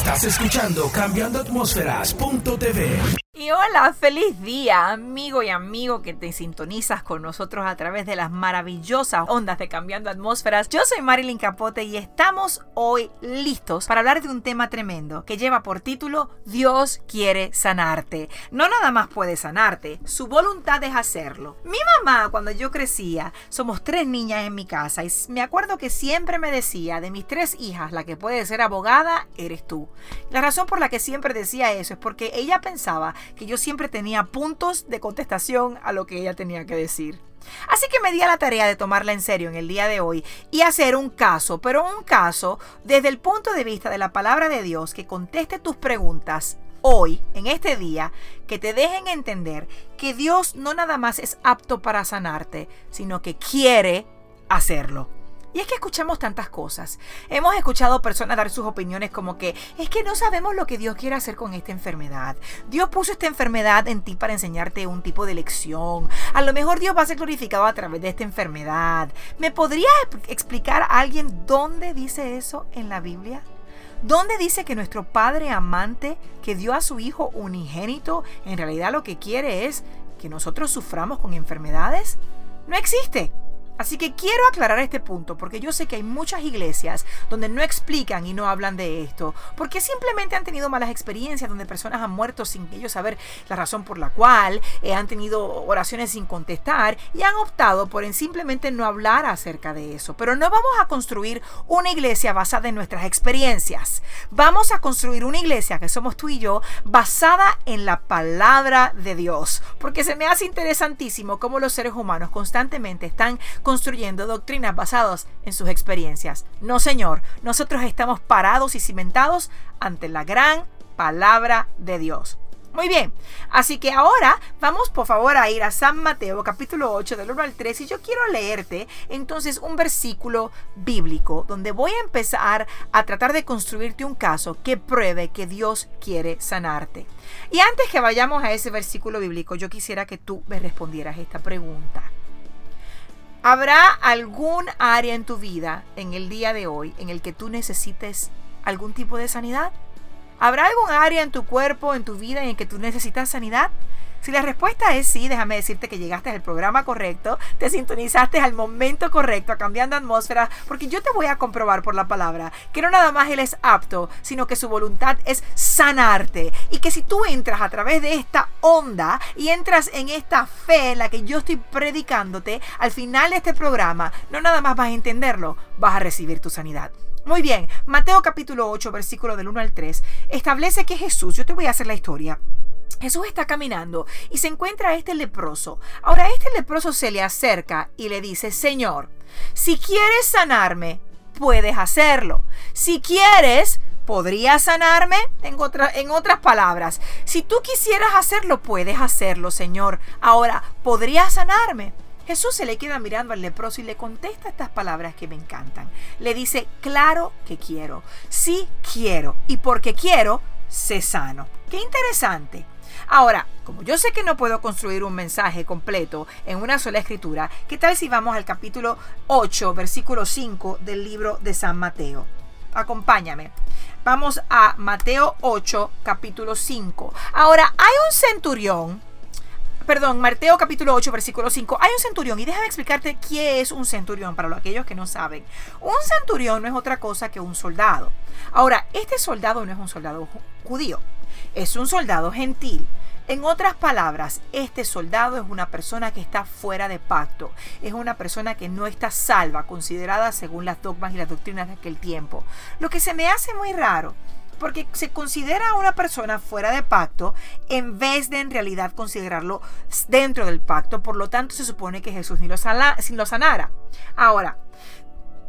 Estás escuchando Cambiando Atmósferas.tv. Y hola, feliz día, amigo y amigo que te sintonizas con nosotros a través de las maravillosas ondas de Cambiando Atmósferas. Yo soy Marilyn Capote y estamos hoy listos para hablar de un tema tremendo que lleva por título Dios quiere sanarte. No nada más puede sanarte, su voluntad es hacerlo. Mi mamá, cuando yo crecía, somos tres niñas en mi casa y me acuerdo que siempre me decía, de mis tres hijas, la que puede ser abogada, eres tú. La razón por la que siempre decía eso es porque ella pensaba que yo siempre tenía puntos de contestación a lo que ella tenía que decir. Así que me di a la tarea de tomarla en serio en el día de hoy y hacer un caso, pero un caso desde el punto de vista de la palabra de Dios que conteste tus preguntas hoy, en este día, que te dejen entender que Dios no nada más es apto para sanarte, sino que quiere hacerlo. Y es que escuchamos tantas cosas. Hemos escuchado personas dar sus opiniones como que es que no sabemos lo que Dios quiere hacer con esta enfermedad. Dios puso esta enfermedad en ti para enseñarte un tipo de lección. A lo mejor Dios va a ser glorificado a través de esta enfermedad. ¿Me podría explicar a alguien dónde dice eso en la Biblia? ¿Dónde dice que nuestro Padre amante, que dio a su Hijo unigénito, en realidad lo que quiere es que nosotros suframos con enfermedades? No existe. Así que quiero aclarar este punto porque yo sé que hay muchas iglesias donde no explican y no hablan de esto, porque simplemente han tenido malas experiencias donde personas han muerto sin ellos saber la razón por la cual, eh, han tenido oraciones sin contestar y han optado por simplemente no hablar acerca de eso. Pero no vamos a construir una iglesia basada en nuestras experiencias. Vamos a construir una iglesia que somos tú y yo basada en la palabra de Dios, porque se me hace interesantísimo cómo los seres humanos constantemente están construyendo doctrinas basadas en sus experiencias. No, Señor, nosotros estamos parados y cimentados ante la gran palabra de Dios. Muy bien, así que ahora vamos por favor a ir a San Mateo capítulo 8 del 1 al 3 y yo quiero leerte entonces un versículo bíblico donde voy a empezar a tratar de construirte un caso que pruebe que Dios quiere sanarte. Y antes que vayamos a ese versículo bíblico, yo quisiera que tú me respondieras esta pregunta. ¿Habrá algún área en tu vida en el día de hoy en el que tú necesites algún tipo de sanidad? ¿Habrá algún área en tu cuerpo, en tu vida en el que tú necesitas sanidad? Si la respuesta es sí, déjame decirte que llegaste al programa correcto, te sintonizaste al momento correcto, cambiando atmósfera, porque yo te voy a comprobar por la palabra que no nada más Él es apto, sino que su voluntad es sanarte. Y que si tú entras a través de esta onda y entras en esta fe en la que yo estoy predicándote, al final de este programa, no nada más vas a entenderlo, vas a recibir tu sanidad. Muy bien, Mateo capítulo 8, versículo del 1 al 3, establece que Jesús, yo te voy a hacer la historia, Jesús está caminando y se encuentra a este leproso. Ahora este leproso se le acerca y le dice, Señor, si quieres sanarme, puedes hacerlo. Si quieres, ¿podrías sanarme? En, en otras palabras, si tú quisieras hacerlo, puedes hacerlo, Señor. Ahora, ¿podrías sanarme? Jesús se le queda mirando al leproso y le contesta estas palabras que me encantan. Le dice, claro que quiero, sí quiero, y porque quiero, sé sano. Qué interesante. Ahora, como yo sé que no puedo construir un mensaje completo en una sola escritura, ¿qué tal si vamos al capítulo 8, versículo 5 del libro de San Mateo? Acompáñame. Vamos a Mateo 8, capítulo 5. Ahora, hay un centurión perdón, Mateo capítulo 8, versículo 5, hay un centurión y déjame explicarte qué es un centurión para aquellos que no saben. Un centurión no es otra cosa que un soldado. Ahora, este soldado no es un soldado judío, es un soldado gentil. En otras palabras, este soldado es una persona que está fuera de pacto, es una persona que no está salva, considerada según las dogmas y las doctrinas de aquel tiempo. Lo que se me hace muy raro porque se considera a una persona fuera de pacto en vez de en realidad considerarlo dentro del pacto. Por lo tanto, se supone que Jesús ni lo, lo sanara. Ahora,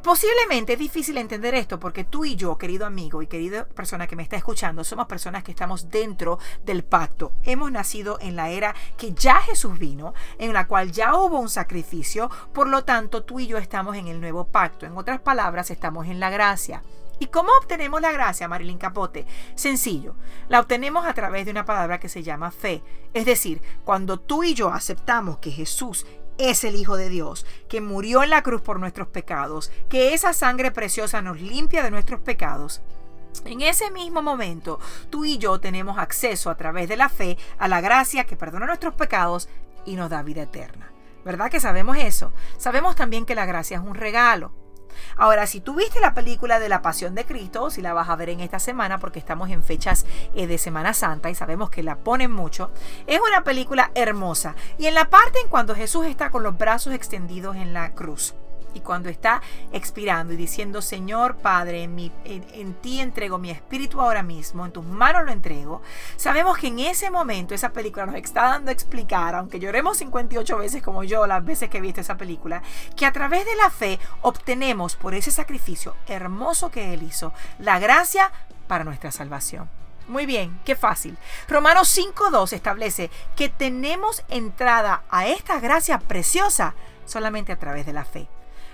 Posiblemente es difícil entender esto porque tú y yo, querido amigo y querida persona que me está escuchando, somos personas que estamos dentro del pacto. Hemos nacido en la era que ya Jesús vino, en la cual ya hubo un sacrificio, por lo tanto tú y yo estamos en el nuevo pacto. En otras palabras, estamos en la gracia. ¿Y cómo obtenemos la gracia, Marilyn Capote? Sencillo, la obtenemos a través de una palabra que se llama fe. Es decir, cuando tú y yo aceptamos que Jesús es el Hijo de Dios, que murió en la cruz por nuestros pecados, que esa sangre preciosa nos limpia de nuestros pecados, En ese mismo momento, tú y yo tenemos acceso a través de la fe a la gracia que perdona nuestros pecados y nos da vida eterna. ¿Verdad que sabemos eso? Sabemos también que la gracia es un regalo. Ahora, si tú viste la película de la Pasión de Cristo, si la vas a ver en esta semana, porque estamos en fechas eh, de Semana Santa y sabemos que la ponen mucho, es una película hermosa. Y en la parte en cuando Jesús está con los brazos extendidos en la cruz, y cuando está expirando y diciendo, Señor Padre, en, en, ti entrego mi espíritu ahora mismo, en tus manos lo entrego, sabemos que en ese momento esa película nos está dando a explicar, aunque lloremos 58 veces como yo las veces que he visto esa película, que a través de la fe obtenemos por ese sacrificio hermoso que Él hizo, la gracia para nuestra salvación. Muy bien, qué fácil. Romanos 5.2 establece que tenemos entrada a esta gracia preciosa solamente a través de la fe.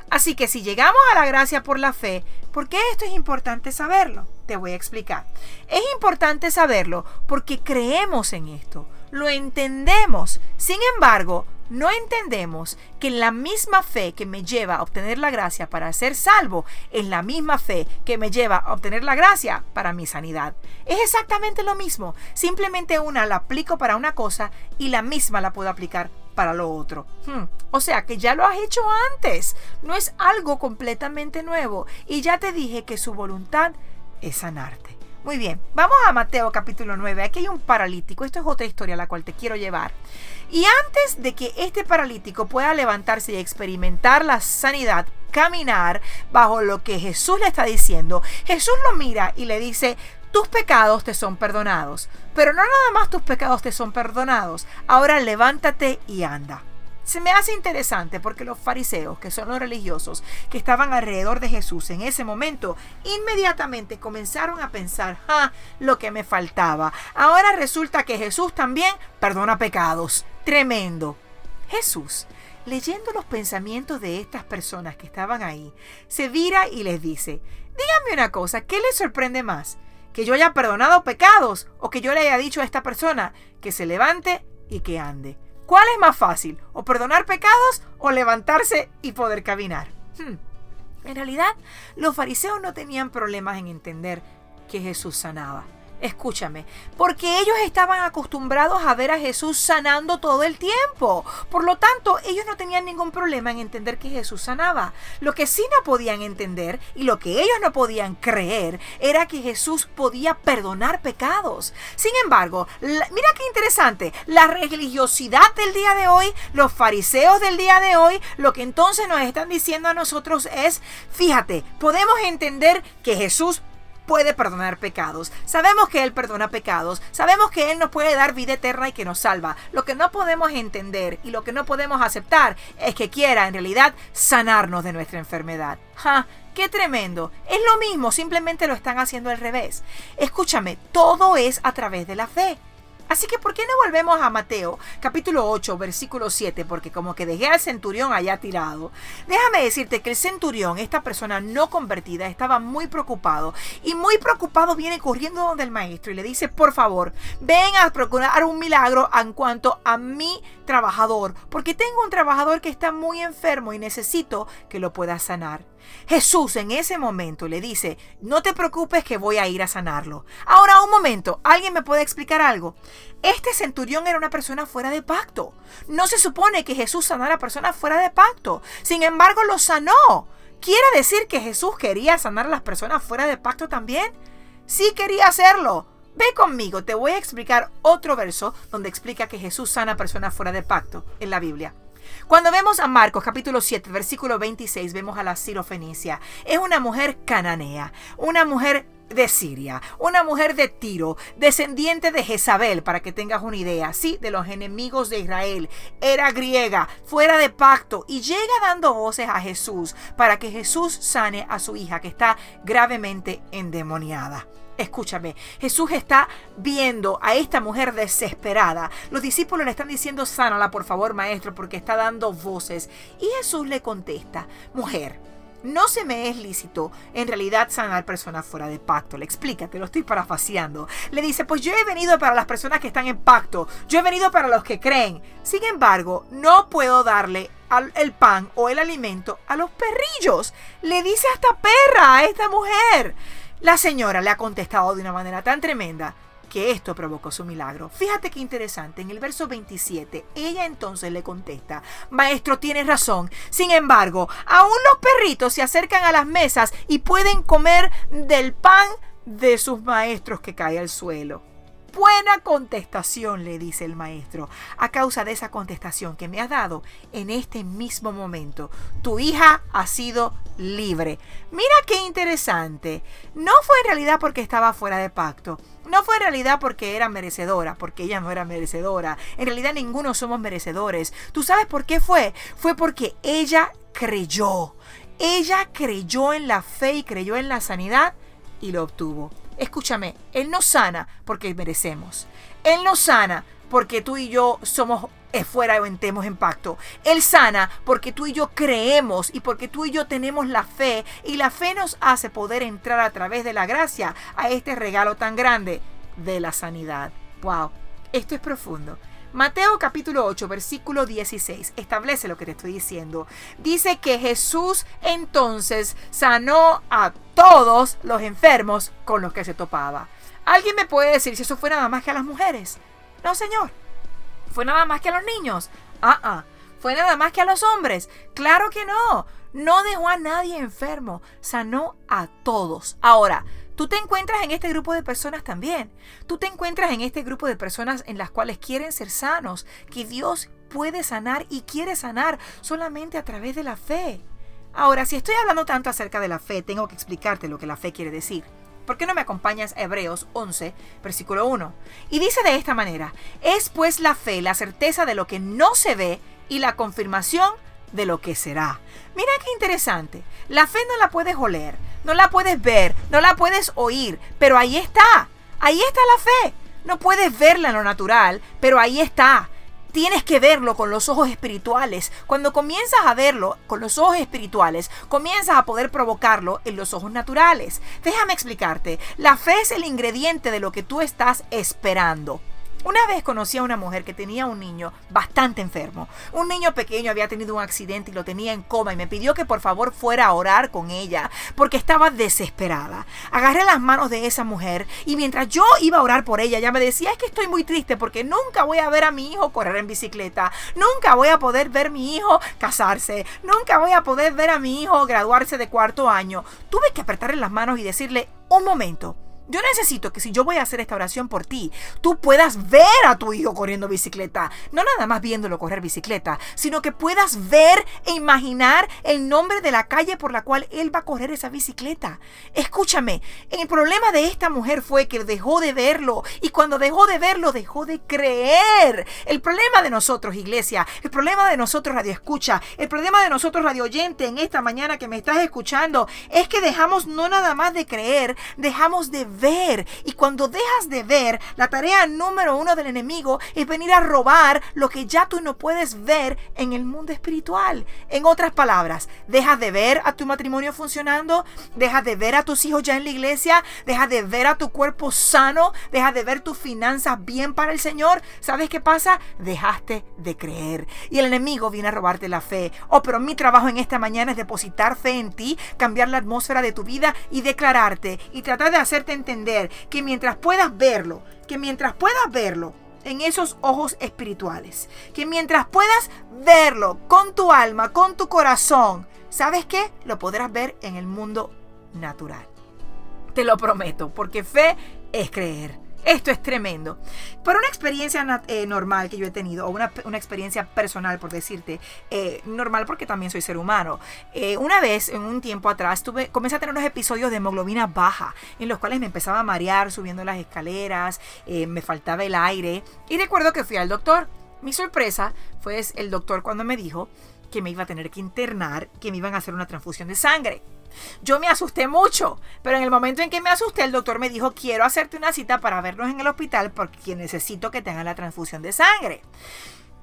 Así que si llegamos a la gracia por la fe, ¿por qué esto es importante saberlo? Te voy a explicar. Es importante saberlo porque creemos en esto, lo entendemos. Sin embargo, no entendemos que la misma fe que me lleva a obtener la gracia para ser salvo es la misma fe que me lleva a obtener la gracia para mi sanidad. Es exactamente lo mismo, simplemente una la aplico para una cosa y la misma la puedo aplicar para lo otro. Hmm. O sea que ya lo has hecho antes, no es algo completamente nuevo y ya te dije que su voluntad es sanarte. Muy bien, vamos a Mateo capítulo 9. Aquí hay un paralítico. Esto es otra historia a la cual te quiero llevar. Y antes de que este paralítico pueda levantarse y experimentar la sanidad, caminar bajo lo que Jesús le está diciendo, Jesús lo mira y le dice, tus pecados te son perdonados. Pero no nada más tus pecados te son perdonados. Ahora levántate y anda. Se me hace interesante porque los fariseos, que son los religiosos que estaban alrededor de Jesús en ese momento, inmediatamente comenzaron a pensar, ah, lo que me faltaba. Ahora resulta que Jesús también perdona pecados. Tremendo. Jesús, leyendo los pensamientos de estas personas que estaban ahí, se vira y les dice, díganme una cosa, ¿qué les sorprende más? ¿Que yo haya perdonado pecados o que yo le haya dicho a esta persona que se levante y que ande? ¿Cuál es más fácil? ¿O perdonar pecados o levantarse y poder caminar? Hmm. En realidad, los fariseos no tenían problemas en entender que Jesús sanaba. Escúchame, porque ellos estaban acostumbrados a ver a Jesús sanando todo el tiempo. Por lo tanto, ellos no tenían ningún problema en entender que Jesús sanaba. Lo que sí no podían entender y lo que ellos no podían creer era que Jesús podía perdonar pecados. Sin embargo, mira qué interesante, la religiosidad del día de hoy, los fariseos del día de hoy, lo que entonces nos están diciendo a nosotros es, fíjate, podemos entender que Jesús puede perdonar pecados. Sabemos que Él perdona pecados. Sabemos que Él nos puede dar vida eterna y que nos salva. Lo que no podemos entender y lo que no podemos aceptar es que quiera en realidad sanarnos de nuestra enfermedad. ¡Ja! ¡Qué tremendo! Es lo mismo, simplemente lo están haciendo al revés. Escúchame, todo es a través de la fe. Así que, ¿por qué no volvemos a Mateo, capítulo 8, versículo 7? Porque como que dejé al centurión allá tirado. Déjame decirte que el centurión, esta persona no convertida, estaba muy preocupado. Y muy preocupado viene corriendo donde el maestro y le dice, por favor, ven a procurar un milagro en cuanto a mi trabajador. Porque tengo un trabajador que está muy enfermo y necesito que lo pueda sanar. Jesús en ese momento le dice, no te preocupes que voy a ir a sanarlo. Ahora, un momento, ¿alguien me puede explicar algo? Este centurión era una persona fuera de pacto. No se supone que Jesús sanara a personas fuera de pacto. Sin embargo, lo sanó. ¿Quiere decir que Jesús quería sanar a las personas fuera de pacto también? Sí quería hacerlo. Ve conmigo, te voy a explicar otro verso donde explica que Jesús sana a personas fuera de pacto en la Biblia. Cuando vemos a Marcos capítulo 7, versículo 26, vemos a la Fenicia. Es una mujer cananea, una mujer de Siria, una mujer de Tiro, descendiente de Jezabel, para que tengas una idea, sí, de los enemigos de Israel, era griega, fuera de pacto, y llega dando voces a Jesús para que Jesús sane a su hija que está gravemente endemoniada. Escúchame, Jesús está viendo a esta mujer desesperada. Los discípulos le están diciendo, sánala por favor, maestro, porque está dando voces. Y Jesús le contesta, mujer, no se me es lícito en realidad sanar personas fuera de pacto. Le explica, te lo estoy parafaseando. Le dice, pues yo he venido para las personas que están en pacto. Yo he venido para los que creen. Sin embargo, no puedo darle el pan o el alimento a los perrillos. Le dice hasta perra a esta mujer. La señora le ha contestado de una manera tan tremenda que esto provocó su milagro. Fíjate qué interesante, en el verso 27, ella entonces le contesta, Maestro, tienes razón, sin embargo, aún los perritos se acercan a las mesas y pueden comer del pan de sus maestros que cae al suelo. Buena contestación, le dice el maestro. A causa de esa contestación que me has dado en este mismo momento, tu hija ha sido libre. Mira qué interesante. No fue en realidad porque estaba fuera de pacto. No fue en realidad porque era merecedora, porque ella no era merecedora. En realidad ninguno somos merecedores. ¿Tú sabes por qué fue? Fue porque ella creyó. Ella creyó en la fe y creyó en la sanidad y lo obtuvo. Escúchame, Él no sana porque merecemos. Él no sana porque tú y yo somos fuera o entemos en pacto. Él sana porque tú y yo creemos y porque tú y yo tenemos la fe y la fe nos hace poder entrar a través de la gracia a este regalo tan grande de la sanidad. Wow, esto es profundo. Mateo capítulo 8, versículo 16, establece lo que te estoy diciendo. Dice que Jesús entonces sanó a todos los enfermos con los que se topaba. ¿Alguien me puede decir si eso fue nada más que a las mujeres? No, Señor. ¿Fue nada más que a los niños? Ah, ah. ¿Fue nada más que a los hombres? Claro que no. No dejó a nadie enfermo. Sanó a todos. Ahora, Tú te encuentras en este grupo de personas también. Tú te encuentras en este grupo de personas en las cuales quieren ser sanos, que Dios puede sanar y quiere sanar solamente a través de la fe. Ahora, si estoy hablando tanto acerca de la fe, tengo que explicarte lo que la fe quiere decir. ¿Por qué no me acompañas Hebreos 11, versículo 1? Y dice de esta manera, es pues la fe la certeza de lo que no se ve y la confirmación de lo que será. Mira qué interesante. La fe no la puedes oler, no la puedes ver, no la puedes oír, pero ahí está. Ahí está la fe. No puedes verla en lo natural, pero ahí está. Tienes que verlo con los ojos espirituales. Cuando comienzas a verlo con los ojos espirituales, comienzas a poder provocarlo en los ojos naturales. Déjame explicarte. La fe es el ingrediente de lo que tú estás esperando. Una vez conocí a una mujer que tenía un niño bastante enfermo. Un niño pequeño había tenido un accidente y lo tenía en coma y me pidió que por favor fuera a orar con ella porque estaba desesperada. Agarré las manos de esa mujer y mientras yo iba a orar por ella, ella me decía, es que estoy muy triste porque nunca voy a ver a mi hijo correr en bicicleta, nunca voy a poder ver a mi hijo casarse, nunca voy a poder ver a mi hijo graduarse de cuarto año. Tuve que apretarle las manos y decirle, un momento, yo necesito que si yo voy a hacer esta oración por ti, tú puedas ver a tu hijo corriendo bicicleta. No nada más viéndolo correr bicicleta, sino que puedas ver e imaginar el nombre de la calle por la cual él va a correr esa bicicleta. Escúchame, el problema de esta mujer fue que dejó de verlo y cuando dejó de verlo dejó de creer. El problema de nosotros, iglesia, el problema de nosotros, radio escucha, el problema de nosotros, radio oyente, en esta mañana que me estás escuchando, es que dejamos no nada más de creer, dejamos de ver. Y cuando dejas de ver, la tarea número uno del enemigo es venir a robar lo que ya tú no puedes ver en el mundo espiritual. En otras palabras, dejas de ver a tu matrimonio funcionando, dejas de ver a tus hijos ya en la iglesia, dejas de ver a tu cuerpo sano, dejas de ver tus finanzas bien para el Señor. ¿Sabes qué pasa? Dejaste de creer. Y el enemigo viene a robarte la fe. Oh, pero mi trabajo en esta mañana es depositar fe en ti, cambiar la atmósfera de tu vida y declararte y tratar de hacerte entender que mientras puedas verlo, que mientras puedas verlo en esos ojos espirituales, que mientras puedas verlo con tu alma, con tu corazón, ¿sabes qué? Lo podrás ver en el mundo natural. Te lo prometo, porque fe es creer. Esto es tremendo. Por una experiencia eh, normal que yo he tenido, o una, experiencia personal, por decirte, eh, normal porque también soy ser humano. Eh, una vez, en un tiempo atrás, tuve, comencé a tener unos episodios de hemoglobina baja, en los cuales me empezaba a marear subiendo las escaleras, me faltaba el aire. Y recuerdo que fui al doctor. Mi sorpresa fue el doctor cuando me dijo que me iba a tener que internar, que me iban a hacer una transfusión de sangre. Yo me asusté mucho, pero en el momento en que me asusté, el doctor me dijo, quiero hacerte una cita para vernos en el hospital porque necesito que tengan la transfusión de sangre.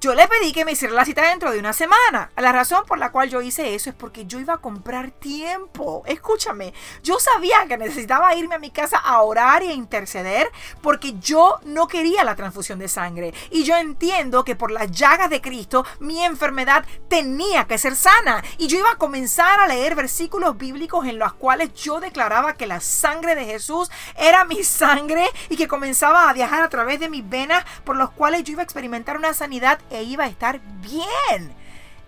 Yo le pedí que me hiciera la cita dentro de una semana. La razón por la cual yo hice eso es porque yo iba a comprar tiempo. Escúchame, yo sabía que necesitaba irme a mi casa a orar a interceder porque yo no quería la transfusión de sangre. Y yo entiendo que por las llagas de Cristo mi enfermedad tenía que ser sana. Y yo iba a comenzar a leer versículos bíblicos en los cuales yo declaraba que la sangre de Jesús era mi sangre y que comenzaba a viajar a través de mis venas por los cuales yo iba a experimentar una sanidad iba a estar bien.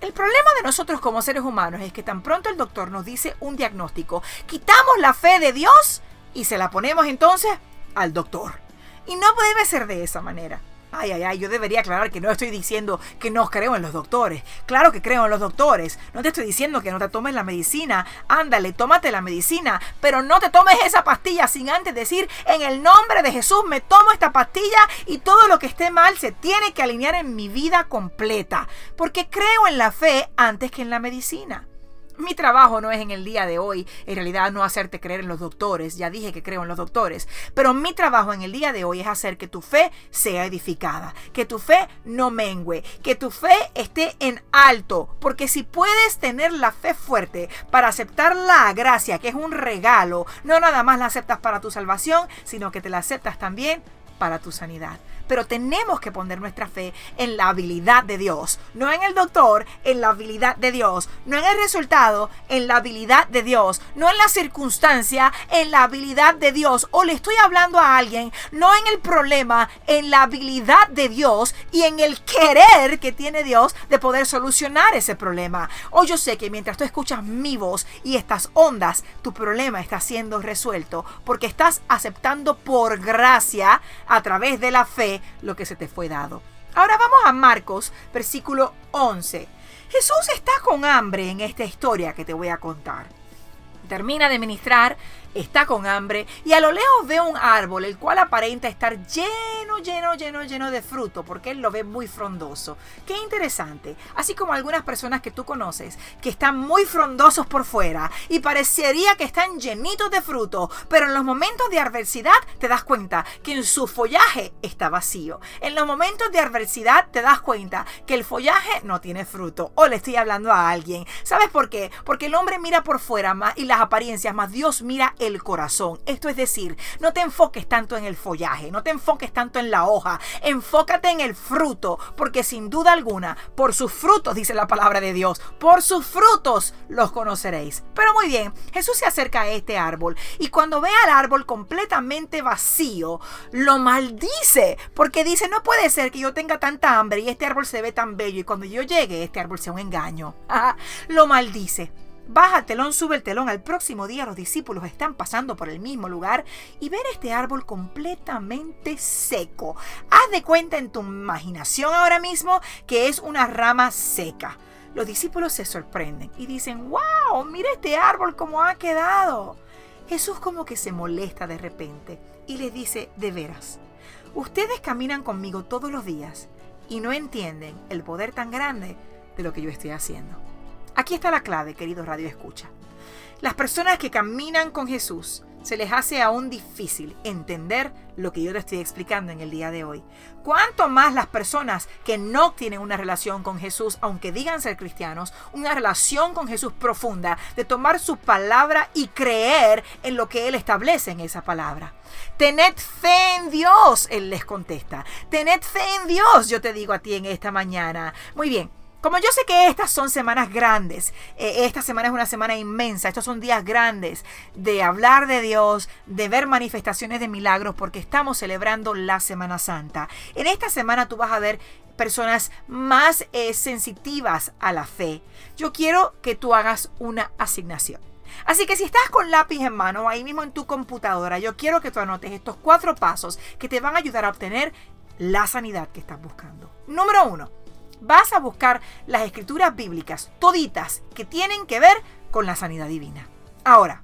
El problema de nosotros como seres humanos es que tan pronto el doctor nos dice un diagnóstico, quitamos la fe de Dios y se la ponemos entonces al doctor. Y no debe ser de esa manera. Ay, ay, ay, yo debería aclarar que no estoy diciendo que no creo en los doctores. Claro que creo en los doctores. No te estoy diciendo que no te tomes la medicina. Ándale, tómate la medicina. Pero no te tomes esa pastilla sin antes decir, en el nombre de Jesús me tomo esta pastilla y todo lo que esté mal se tiene que alinear en mi vida completa. Porque creo en la fe antes que en la medicina. Mi trabajo no es en el día de hoy, en realidad no hacerte creer en los doctores, ya dije que creo en los doctores, pero mi trabajo en el día de hoy es hacer que tu fe sea edificada, que tu fe no mengue, que tu fe esté en alto, porque si puedes tener la fe fuerte para aceptar la gracia, que es un regalo, no nada más la aceptas para tu salvación, sino que te la aceptas también para tu sanidad. Pero tenemos que poner nuestra fe en la habilidad de Dios, no en el doctor, en la habilidad de Dios, no en el resultado, en la habilidad de Dios, no en la circunstancia, en la habilidad de Dios. O le estoy hablando a alguien, no en el problema, en la habilidad de Dios y en el querer que tiene Dios de poder solucionar ese problema. O yo sé que mientras tú escuchas mi voz y estas ondas, tu problema está siendo resuelto porque estás aceptando por gracia a través de la fe lo que se te fue dado. Ahora vamos a Marcos, versículo 11. Jesús está con hambre en esta historia que te voy a contar. Termina de ministrar está con hambre y a lo lejos ve un árbol el cual aparenta estar lleno, lleno, lleno, lleno de fruto porque él lo ve muy frondoso. Qué interesante. Así como algunas personas que tú conoces que están muy frondosos por fuera y parecería que están llenitos de fruto, pero en los momentos de adversidad te das cuenta que en su follaje está vacío. En los momentos de adversidad te das cuenta que el follaje no tiene fruto. O le estoy hablando a alguien. ¿Sabes por qué? Porque el hombre mira por fuera más y las apariencias, más Dios mira corazón. Esto es decir, no te enfoques tanto en el follaje, no te enfoques tanto en la hoja, enfócate en el fruto, porque sin duda alguna, por sus frutos, dice la palabra de Dios, por sus frutos los conoceréis. Pero muy bien, Jesús se acerca a este árbol y cuando ve al árbol completamente vacío, lo maldice, porque dice, no puede ser que yo tenga tanta hambre y este árbol se ve tan bello y cuando yo llegue este árbol sea un engaño. lo maldice. Baja el telón, sube el telón. Al próximo día los discípulos están pasando por el mismo lugar y ven este árbol completamente seco. Haz de cuenta en tu imaginación ahora mismo que es una rama seca. Los discípulos se sorprenden y dicen, wow, mira este árbol cómo ha quedado. Jesús como que se molesta de repente y les dice, de veras, ustedes caminan conmigo todos los días y no entienden el poder tan grande de lo que yo estoy haciendo. Aquí está la clave, querido Radio Escucha. Las personas que caminan con Jesús se les hace aún difícil entender lo que yo te estoy explicando en el día de hoy. Cuanto más las personas que no tienen una relación con Jesús, aunque digan ser cristianos, una relación con Jesús profunda, de tomar su palabra y creer en lo que Él establece en esa palabra. Tened fe en Dios, Él les contesta. Tened fe en Dios, yo te digo a ti en esta mañana. Muy bien, como yo sé que estas son semanas grandes, eh, esta semana es una semana inmensa, estos son días grandes de hablar de Dios, de ver manifestaciones de milagros, porque estamos celebrando la Semana Santa. En esta semana tú vas a ver personas más eh, sensitivas a la fe. Yo quiero que tú hagas una asignación. Así que si estás con lápiz en mano, ahí mismo en tu computadora, yo quiero que tú anotes estos cuatro pasos que te van a ayudar a obtener la sanidad que estás buscando. Número uno vas a buscar las escrituras bíblicas, toditas, que tienen que ver con la sanidad divina. Ahora,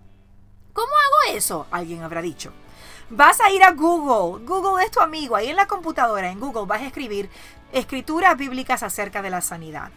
¿cómo hago eso? Alguien habrá dicho. Vas a ir a Google. Google es tu amigo. Ahí en la computadora, en Google, vas a escribir escrituras bíblicas acerca de la sanidad.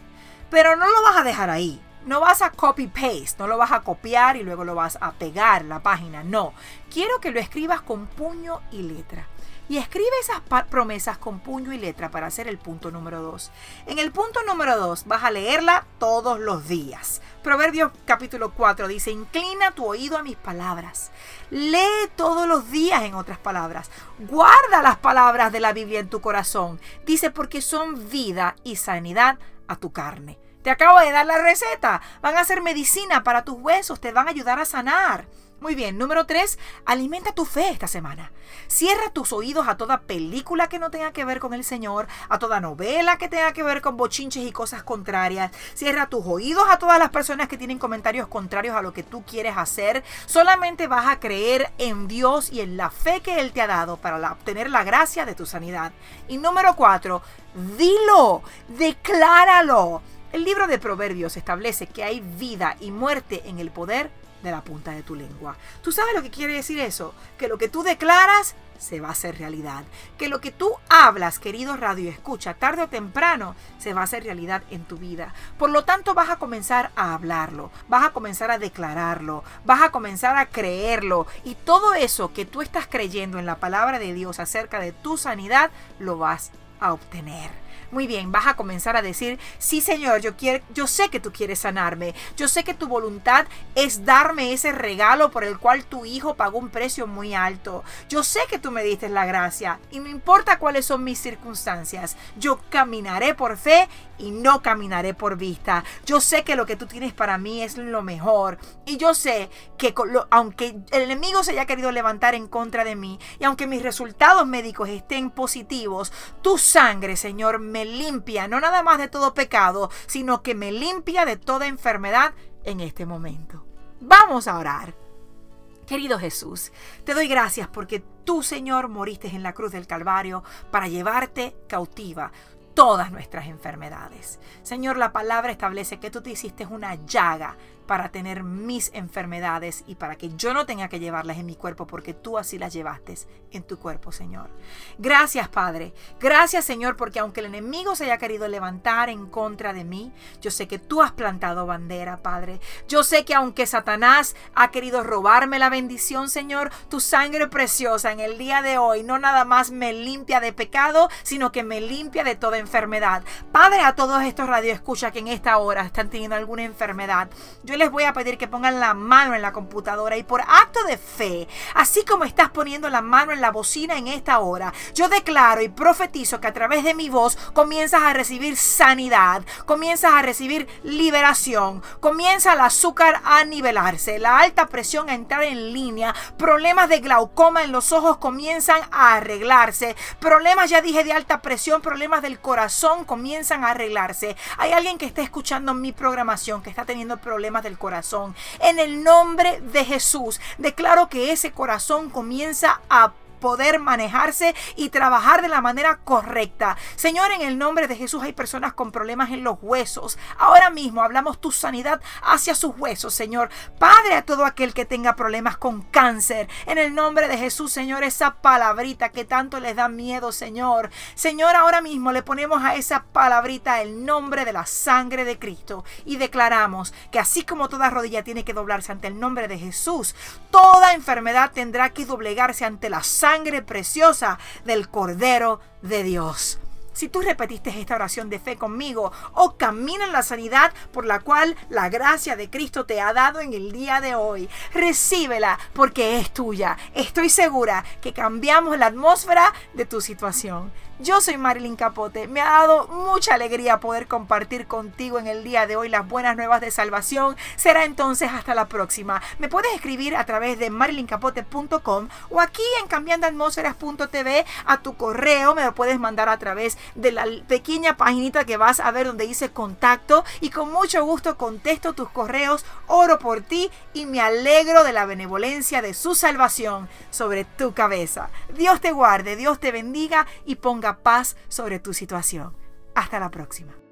Pero no lo vas a dejar ahí. no vas a copy paste, no lo vas a copiar y luego lo vas a pegar la página. No, quiero que lo escribas con puño y letra. Y escribe esas promesas con puño y letra para hacer el punto número 2. En el punto número 2 vas a leerla todos los días. Proverbios capítulo 4 dice, inclina tu oído a mis palabras. Lee todos los días en otras palabras. Guarda las palabras de la Biblia en tu corazón. Dice, porque son vida y sanidad a tu carne. Te acabo de dar la receta. Van a ser medicina para tus huesos, te van a ayudar a sanar. Muy bien, número tres, alimenta tu fe esta semana. Cierra tus oídos a toda película que no tenga que ver con el Señor, a toda novela que tenga que ver con bochinches y cosas contrarias. Cierra tus oídos a todas las personas que tienen comentarios contrarios a lo que tú quieres hacer. Solamente vas a creer en Dios y en la fe que Él te ha dado para obtener la gracia de tu sanidad. Y número cuatro, dilo, decláralo. El libro de Proverbios establece que hay vida y muerte en el poder de la punta de tu lengua. ¿Tú sabes lo que quiere decir eso? Que lo que tú declaras se va a hacer realidad. Que lo que tú hablas, querido radio escucha, tarde o temprano, se va a hacer realidad en tu vida. Por lo tanto, vas a comenzar a hablarlo, vas a comenzar a declararlo, vas a comenzar a creerlo. Y todo eso que tú estás creyendo en la palabra de Dios acerca de tu sanidad, lo vas a obtener. Muy bien, vas a comenzar a decir, sí Señor, yo, quiero, yo sé que tú quieres sanarme, yo sé que tu voluntad es darme ese regalo por el cual tu hijo pagó un precio muy alto. Yo sé que tú me diste la gracia y no importa cuáles son mis circunstancias, yo caminaré por fe y no caminaré por vista. Yo sé que lo que tú tienes para mí es lo mejor y yo sé que aunque el enemigo se haya querido levantar en contra de mí y aunque mis resultados médicos estén positivos, tu sangre, Señor, me limpia, no nada más de todo pecado, sino que me limpia de toda enfermedad en este momento. Vamos a orar. Querido Jesús, te doy gracias porque tú, Señor, moriste en la cruz del Calvario para llevarte cautiva todas nuestras enfermedades. Señor, la palabra establece que tú te hiciste una llaga para tener mis enfermedades y para que yo no tenga que llevarlas en mi cuerpo porque tú así las llevaste en tu cuerpo, Señor. Gracias, Padre. Gracias, Señor, porque aunque el enemigo se haya querido levantar en contra de mí, yo sé que tú has plantado bandera, Padre. Yo sé que aunque Satanás ha querido robarme la bendición, Señor, tu sangre preciosa en el día de hoy no nada más me limpia de pecado, sino que me limpia de toda enfermedad. Padre, a todos estos radioescuchas que en esta hora están teniendo alguna enfermedad, yo les voy a pedir que pongan la mano en la computadora y por acto de fe, así como estás poniendo la mano en la bocina en esta hora, yo declaro y profetizo que a través de mi voz comienzas a recibir sanidad, comienzas a recibir liberación, comienza el azúcar a nivelarse, la alta presión a entrar en línea, problemas de glaucoma en los ojos comienzan a arreglarse, problemas ya dije de alta presión, problemas del corazón comienzan a arreglarse. Hay alguien que está escuchando mi programación que está teniendo problemas del corazón. En el nombre de Jesús, declaro que ese corazón comienza a poder manejarse y trabajar de la manera correcta. Señor, en el nombre de Jesús hay personas con problemas en los huesos. Ahora mismo hablamos tu sanidad hacia sus huesos, Señor. Padre, a todo aquel que tenga problemas con cáncer. En el nombre de Jesús, Señor, esa palabrita que tanto les da miedo, Señor. Señor, ahora mismo le ponemos a esa palabrita el nombre de la sangre de Cristo y declaramos que así como toda rodilla tiene que doblarse ante el nombre de Jesús, toda enfermedad tendrá que doblegarse ante la sangre sangre preciosa del Cordero de Dios. Si tú repetiste esta oración de fe conmigo o camina en la sanidad por la cual la gracia de Cristo te ha dado en el día de hoy, recíbela porque es tuya. Estoy segura que cambiamos la atmósfera de tu situación. Yo soy Marilyn Capote. Me ha dado mucha alegría poder compartir contigo en el día de hoy las buenas nuevas de salvación. Será entonces hasta la próxima. Me puedes escribir a través de marilyncapote.com o aquí en cambiandoatmósferas.tv a tu correo. Me lo puedes mandar a través de la pequeña paginita que vas a ver donde dice contacto y con mucho gusto contesto tus correos, oro por ti y me alegro de la benevolencia de su salvación sobre tu cabeza. Dios te guarde, Dios te bendiga y paz sobre tu situación. Hasta la próxima.